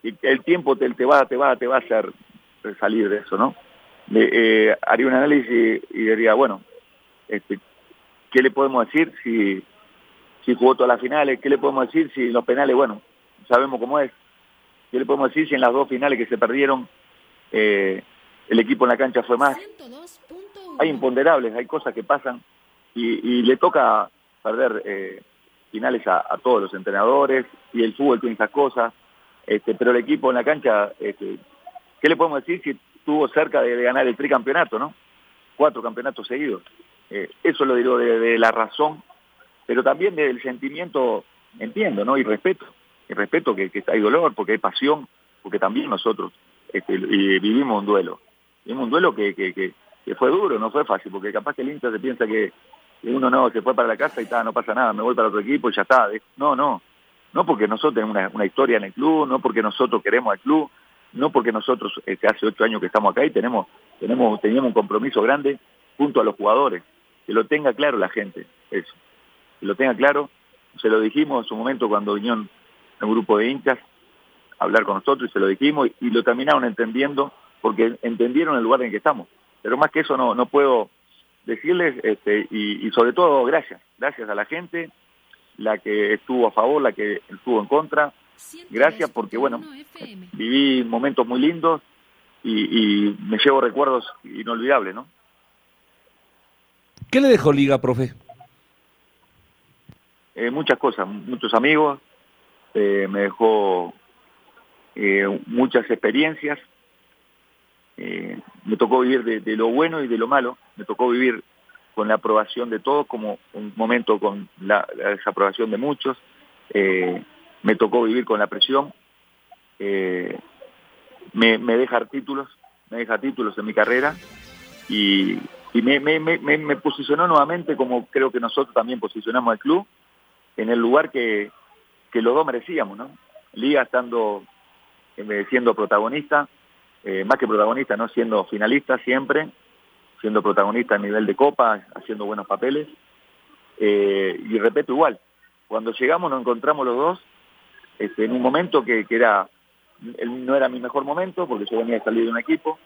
el tiempo te, te, va, te, va, te va a hacer salir de eso, ¿no? Eh, haría un análisis y diría, bueno, este, ¿qué le podemos decir si, si jugó todas las finales? ¿Qué le podemos decir si los penales, bueno, sabemos cómo es? ¿Qué le podemos decir si en las dos finales que se perdieron eh, el equipo en la cancha fue más? Hay imponderables, hay cosas que pasan y, le toca perder eh, finales a, todos los entrenadores y el fútbol tiene esas cosas, este, pero el equipo en la cancha, este, ¿qué le podemos decir si estuvo cerca de, ganar el tricampeonato, no? Cuatro campeonatos seguidos. Eh, eso lo digo de, la razón, pero también del sentimiento, entiendo, ¿no? Y respeto, y respeto que, hay dolor, porque hay pasión, porque también nosotros este, vivimos un duelo. Vivimos un duelo que, que, que, fue duro, no fue fácil, porque capaz que el Inter se piensa que, uno no, se fue para la casa y está, no pasa nada, me voy para otro equipo y ya está. No, no, no porque nosotros tenemos una, una historia en el club, no porque nosotros queremos al club, no porque nosotros este, hace ocho años que estamos acá y tenemos, tenemos, teníamos un compromiso grande junto a los jugadores, que lo tenga claro la gente, eso, que lo tenga claro, se lo dijimos en su momento cuando vinieron un grupo de hinchas a hablar con nosotros y se lo dijimos y, lo terminaron entendiendo porque entendieron el lugar en que estamos. Pero más que eso no, no puedo decirles este, y, y sobre todo gracias, gracias a la gente, la que estuvo a favor, la que estuvo en contra, gracias porque, bueno, viví momentos muy lindos y, me llevo recuerdos inolvidables, ¿no? ¿Qué le dejó Liga, profe? Eh, muchas cosas, muchos amigos, eh, me dejó eh, muchas experiencias, me tocó vivir de, lo bueno y de lo malo, me tocó vivir con la aprobación de todos, como un momento con la, desaprobación de muchos, me tocó vivir con la presión, eh, me, deja títulos, me deja títulos en mi carrera. Y, me, posicionó nuevamente como creo que nosotros también posicionamos al club en el lugar que, que los dos merecíamos, ¿no? Liga estando eh, siendo protagonista, eh, más que protagonista, no siendo finalista siempre, siendo protagonista a nivel de copa, haciendo buenos papeles. y repito igual, cuando llegamos nos encontramos los dos este, en un momento que, era, no era mi mejor momento, porque yo venía a salir de un equipo,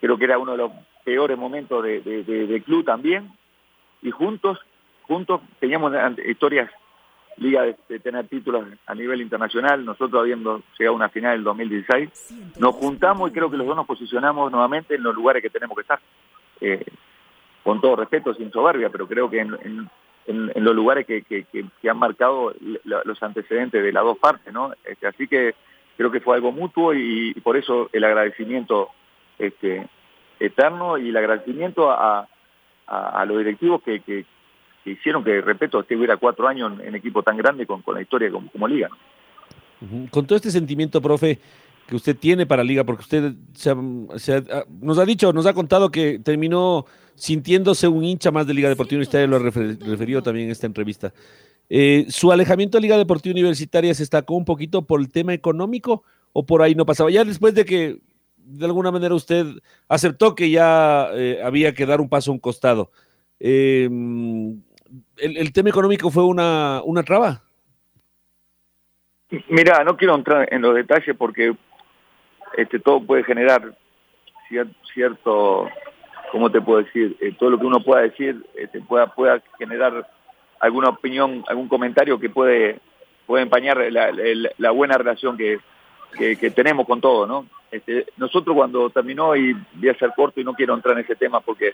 creo que era uno de los peores momentos de, club también, y juntos, juntos teníamos historias, liga de, tener títulos a nivel internacional, nosotros habiendo llegado a una final del 2016, nos juntamos y creo que los dos nos posicionamos nuevamente en los lugares que tenemos que estar. Eh, con todo respeto, sin soberbia, pero creo que en, en, los lugares que, que, han marcado los antecedentes de las dos partes, ¿no? Este, así que creo que fue algo mutuo y, por eso el agradecimiento este, eterno y el agradecimiento a, a, los directivos que, hicieron que, repito, estuviera cuatro años en, equipo tan grande con, con la historia como, como liga. Con todo este sentimiento, profe, que usted tiene para Liga, porque usted nos ha dicho, nos ha contado que terminó sintiéndose un hincha más de Liga Deportiva Universitaria, lo ha referido también en esta entrevista. Eh, ¿Su alejamiento de Liga Deportiva Universitaria se destacó un poquito por el tema económico o por ahí no pasaba? Ya después de que de alguna manera usted aceptó que ya eh, había que dar un paso a un costado, eh, el, tema económico fue una, una traba? Mira, no quiero entrar en los detalles porque este, todo puede generar cierto, ¿cómo te puedo decir? Eh, todo lo que uno pueda decir este, pueda, pueda generar alguna opinión, algún comentario que puede, puede empañar la, buena relación que, que, tenemos con todo, ¿no? Este, nosotros cuando terminó, y voy a ser corto y no quiero entrar en ese tema porque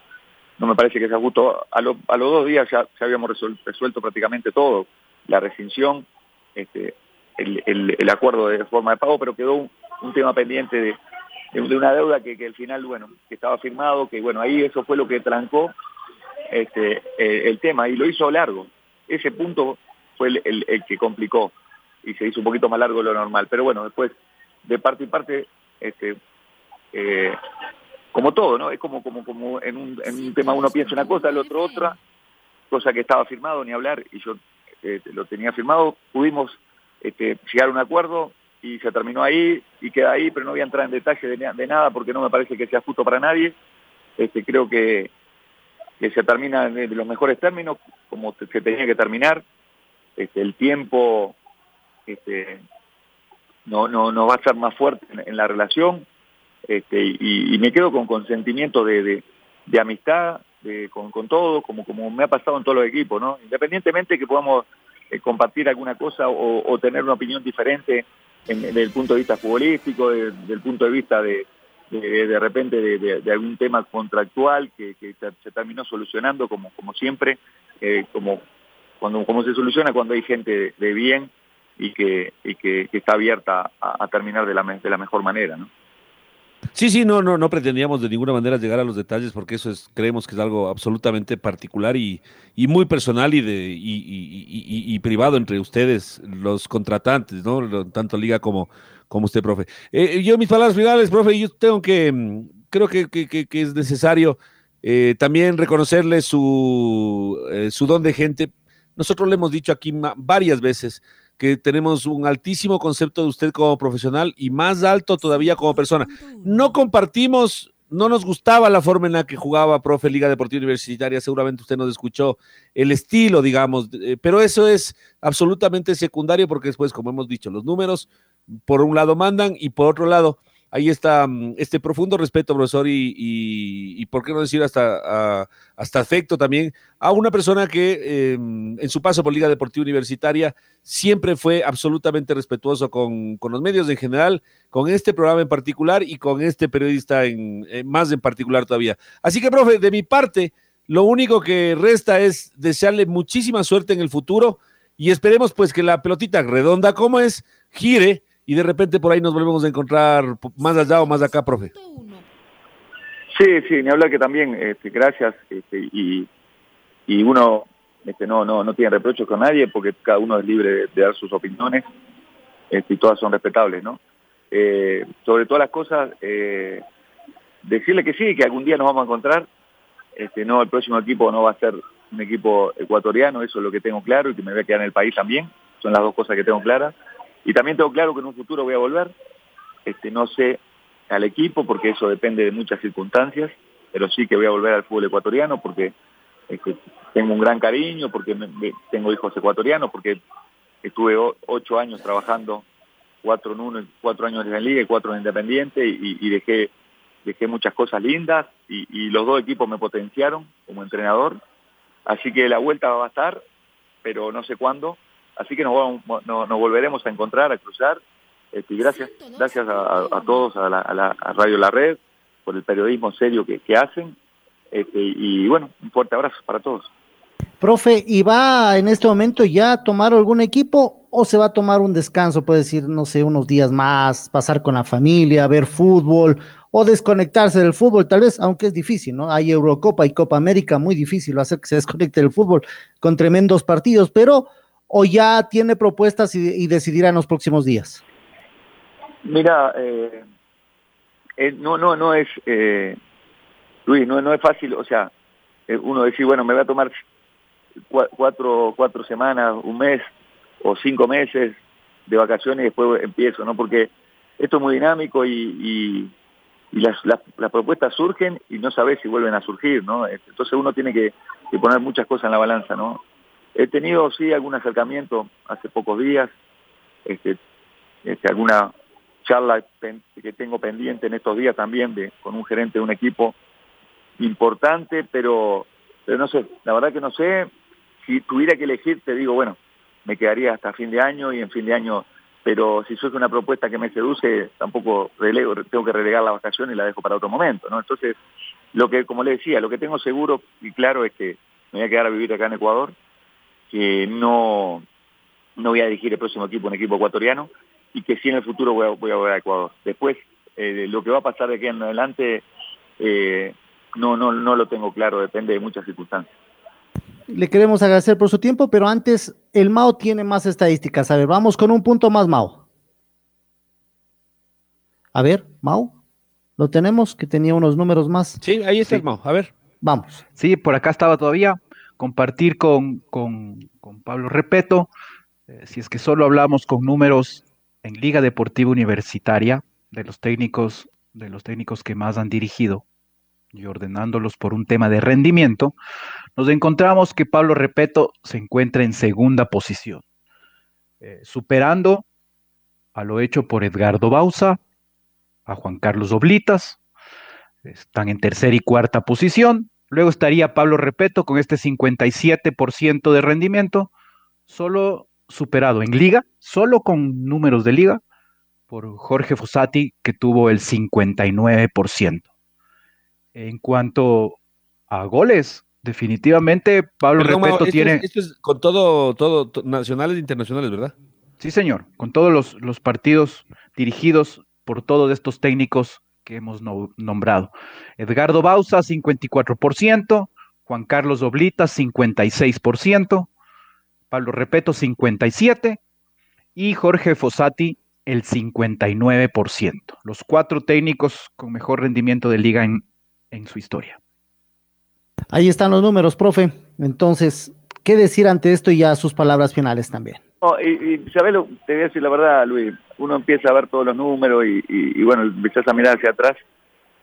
no me parece que sea justo, a, los dos días ya, habíamos resuelto, prácticamente todo, la rescisión, este, el, el, acuerdo de forma de pago, pero quedó un, tema pendiente de, de, una deuda que, que, al final, bueno, que estaba firmado, que bueno, ahí eso fue lo que trancó este, el tema y lo hizo largo. Ese punto fue el, el, que complicó y se hizo un poquito más largo de lo normal. Pero bueno, después de parte y parte, este, eh, como todo, ¿no? Es como, como, como en, un, en un tema uno piensa una cosa, el otro otra, cosa que estaba firmado, ni hablar, y yo eh, lo tenía firmado, pudimos este, llegar a un acuerdo y se terminó ahí y queda ahí, pero no voy a entrar en detalle de, de nada porque no me parece que sea justo para nadie. Este, creo que, que se termina de los mejores términos, como se tenía que terminar. Este, el tiempo este, no, no, no va a ser más fuerte en, la relación este, y, me quedo con consentimiento de, de, amistad con, con todo, como, como me ha pasado en todos los equipos, ¿no? Independientemente que podamos eh, compartir alguna cosa o, tener una opinión diferente en, el punto de vista futbolístico, desde el punto de vista de, de, repente de, algún tema contractual que, se, terminó solucionando como, como siempre, eh, como, cuando, como se soluciona cuando hay gente de bien y que, y que, está abierta a, terminar de la, de la mejor manera. Sí, sí, no, no, no pretendíamos de ninguna manera llegar a los detalles porque eso es, creemos que es algo absolutamente particular y, y muy personal y de y, y, y, privado entre ustedes, los contratantes, ¿no? Tanto Liga como, como usted, profe. Eh, yo mis palabras finales, profe, yo tengo que, mm, creo que, que, que es necesario eh, también reconocerle su, eh, su don de gente. Nosotros le hemos dicho aquí varias veces que tenemos un altísimo concepto de usted como profesional y más alto todavía como persona. No compartimos, no nos gustaba la forma en la que jugaba profe Liga Deportiva Universitaria, seguramente usted nos escuchó el estilo, digamos, eh, pero eso es absolutamente secundario porque después, como hemos dicho, los números por un lado mandan y por otro lado ahí está mm, este profundo respeto, profesor, y, por qué no decir hasta, hasta afecto también a una persona que eh, en su paso por Liga Deportiva Universitaria siempre fue absolutamente respetuoso con, con, los medios en general, con este programa en particular y con este periodista en, más en particular todavía. Así que, profe, de mi parte, lo único que resta es desearle muchísima suerte en el futuro y esperemos pues que la pelotita redonda como es gire y de repente por ahí nos volvemos a encontrar más allá o más acá, profe. Sí, sí, ni hablar que también, este, gracias, este, y, uno este, no, no, no tiene reproches con nadie porque cada uno es libre de, de dar sus opiniones este, y todas son respetables, ¿no? Eh, sobre todas las cosas, eh, decirle que sí, que algún día nos vamos a encontrar, este, no, el próximo equipo no va a ser un equipo ecuatoriano, eso es lo que tengo claro y que me voy a quedar en el país también, son las dos cosas que tengo claras. Y también tengo claro que en un futuro voy a volver, este, no sé al equipo porque eso depende de muchas circunstancias, pero sí que voy a volver al fútbol ecuatoriano porque este, tengo un gran cariño, porque me, tengo hijos ecuatorianos, porque estuve ocho años trabajando, cuatro en uno, cuatro años en la liga y cuatro en Independiente y, y dejé, dejé muchas cosas lindas y, y los dos equipos me potenciaron como entrenador, así que la vuelta va a estar, pero no sé cuándo, Así que nos, vamos, nos, nos volveremos a encontrar, a cruzar. Este, y gracias, gracias a, a todos, a, la, a, la, a Radio La Red, por el periodismo serio que, que hacen. Este, y bueno, un fuerte abrazo para todos. Profe, ¿y va en este momento ya a tomar algún equipo o se va a tomar un descanso? Puede decir, no sé, unos días más, pasar con la familia, ver fútbol o desconectarse del fútbol, tal vez, aunque es difícil, ¿no? Hay Eurocopa y Copa América, muy difícil hacer que se desconecte del fútbol con tremendos partidos, pero o ya tiene propuestas y, y decidirá en los próximos días? Mira, eh, eh, no, no, no es, eh, Luis, no, no es fácil, o sea, eh, uno decir, bueno, me voy a tomar cuatro, cuatro semanas, un mes o cinco meses de vacaciones y después empiezo, ¿no? Porque esto es muy dinámico y, y, y las, las, las, propuestas surgen y no sabes si vuelven a surgir, ¿no? Entonces uno tiene que poner muchas cosas en la balanza, ¿no? He tenido, sí, algún acercamiento hace pocos días, este, este, alguna charla que tengo pendiente en estos días también de, con un gerente de un equipo importante, pero, no sé, la verdad que no sé, si tuviera que elegir, te digo, bueno, me quedaría hasta fin de año y en fin de año, pero si surge una propuesta que me seduce, tampoco relego, tengo que relegar la vacación y la dejo para otro momento, ¿no? Entonces, lo que, como le decía, lo que tengo seguro y claro es que me voy a quedar a vivir acá en Ecuador, que no, no voy a dirigir el próximo equipo, un equipo ecuatoriano, y que sí en el futuro voy a, voy a volver a Ecuador. Después, eh, lo que va a pasar de aquí en adelante, eh, no, no, no lo tengo claro, depende de muchas circunstancias. Le queremos agradecer por su tiempo, pero antes, el Mao tiene más estadísticas. A ver, vamos con un punto más, Mao. A ver, Mao. Lo tenemos, que tenía unos números más. Sí, ahí está el Mao. A ver. Vamos. Sí, por acá estaba todavía. Compartir con, con, con Pablo Repeto. Eh, si es que solo hablamos con números en Liga Deportiva Universitaria, de los técnicos, de los técnicos que más han dirigido, y ordenándolos por un tema de rendimiento, nos encontramos que Pablo Repeto se encuentra en segunda posición, eh, superando a lo hecho por Edgardo Bausa, a Juan Carlos Oblitas, están en tercera y cuarta posición. Luego estaría Pablo Repeto con este 57% de rendimiento, solo superado en liga, solo con números de liga, por Jorge Fossati, que tuvo el 59%. En cuanto a goles, definitivamente Pablo Perdón, Repeto esto tiene... es- esto es con todo, todo, to- nacionales e internacionales, ¿verdad? Sí, señor, con todos los, los partidos dirigidos por todos estos técnicos que hemos no- nombrado. Edgardo Bausa, 54%, Juan Carlos Oblita, 56%, Pablo Repeto, 57%, y Jorge Fossati, el 59%. Los cuatro técnicos con mejor rendimiento de liga en, en su historia. Ahí están los números, profe. Entonces, ¿qué decir ante esto y ya sus palabras finales también? No, y, y ¿sabés lo? Te voy a decir la verdad, Luis. Uno empieza a ver todos los números y, bueno, empiezas a mirar hacia atrás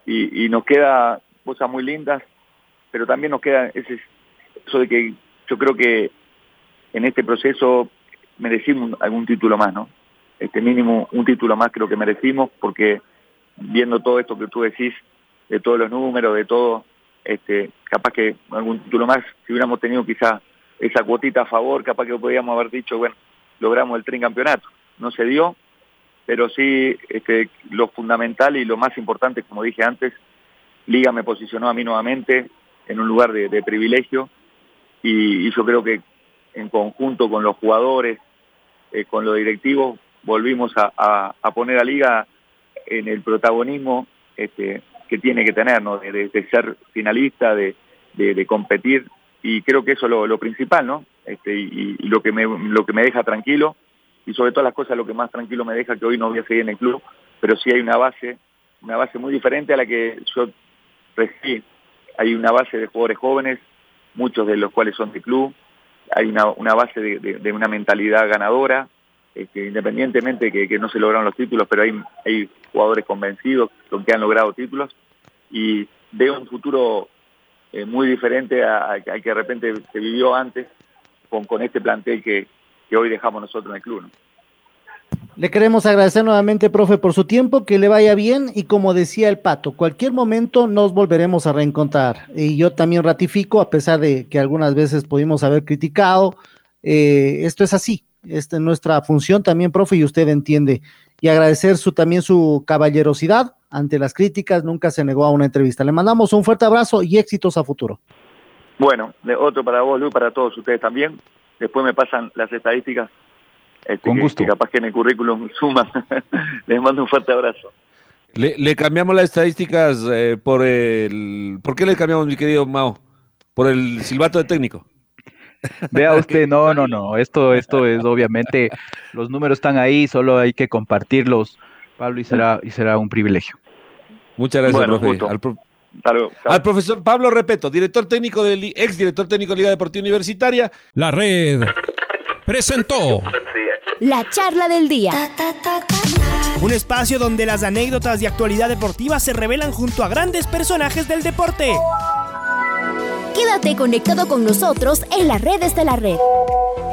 y, nos queda cosas muy lindas, pero también nos queda ese, eso de que yo creo que en este proceso merecimos algún título más, ¿no? Este mínimo un título más creo que merecimos porque viendo todo esto que tú decís, de todos los números, de todo, este, capaz que algún título más, si hubiéramos tenido quizá esa cuotita a favor, capaz que podríamos haber dicho, bueno, logramos el tricampeonato. No se dio, pero sí este, lo fundamental y lo más importante, como dije antes, Liga me posicionó a mí nuevamente en un lugar de, privilegio y, yo creo que en conjunto con los jugadores, eh, con los directivos, volvimos a, poner a Liga en el protagonismo este, que tiene que tener, ¿no? de, ser finalista, de competir y creo que eso es lo, principal, ¿no? Este, y, lo que me lo que me deja tranquilo y sobre todas las cosas lo que más tranquilo me deja que hoy no voy a seguir en el club, pero sí hay una base, una base muy diferente a la que yo recibí. Hay una base de jugadores jóvenes, muchos de los cuales son de club, hay una, una base de una mentalidad ganadora, este, independientemente que, que no se lograron los títulos, pero hay, hay jugadores convencidos con que han logrado títulos y veo un futuro eh, muy diferente al que de repente se vivió antes con, con este plantel que, que hoy dejamos nosotros en el club. ¿no? Le queremos agradecer nuevamente, profe, por su tiempo, que le vaya bien y como decía el pato, cualquier momento nos volveremos a reencontrar. Y yo también ratifico, a pesar de que algunas veces pudimos haber criticado, eh, esto es así, esta es nuestra función también, profe, y usted entiende. Y agradecer su, también su caballerosidad ante las críticas, nunca se negó a una entrevista. Le mandamos un fuerte abrazo y éxitos a futuro. Bueno, de- otro para vos, Luis, para todos ustedes también. Después me pasan las estadísticas. este, Con que- gusto. que capaz que en el currículum suman. Les mando un fuerte abrazo. Le, le cambiamos las estadísticas eh, por el... ¿Por qué le cambiamos, mi querido Mao? Por el silbato de técnico. Vea usted, no, no, no, esto, esto es obviamente, los números están ahí, solo hay que compartirlos, Pablo, y será, y será un privilegio. Muchas gracias, Bueno, profe. gusto. Al, pro- Hasta luego. Chao. al profesor Pablo Repeto, director técnico del ex director técnico de Liga Deportiva Universitaria. La red presentó La charla del día. Un espacio donde las anécdotas de actualidad deportiva se revelan junto a grandes personajes del deporte. Quédate conectado con nosotros en las redes de la red.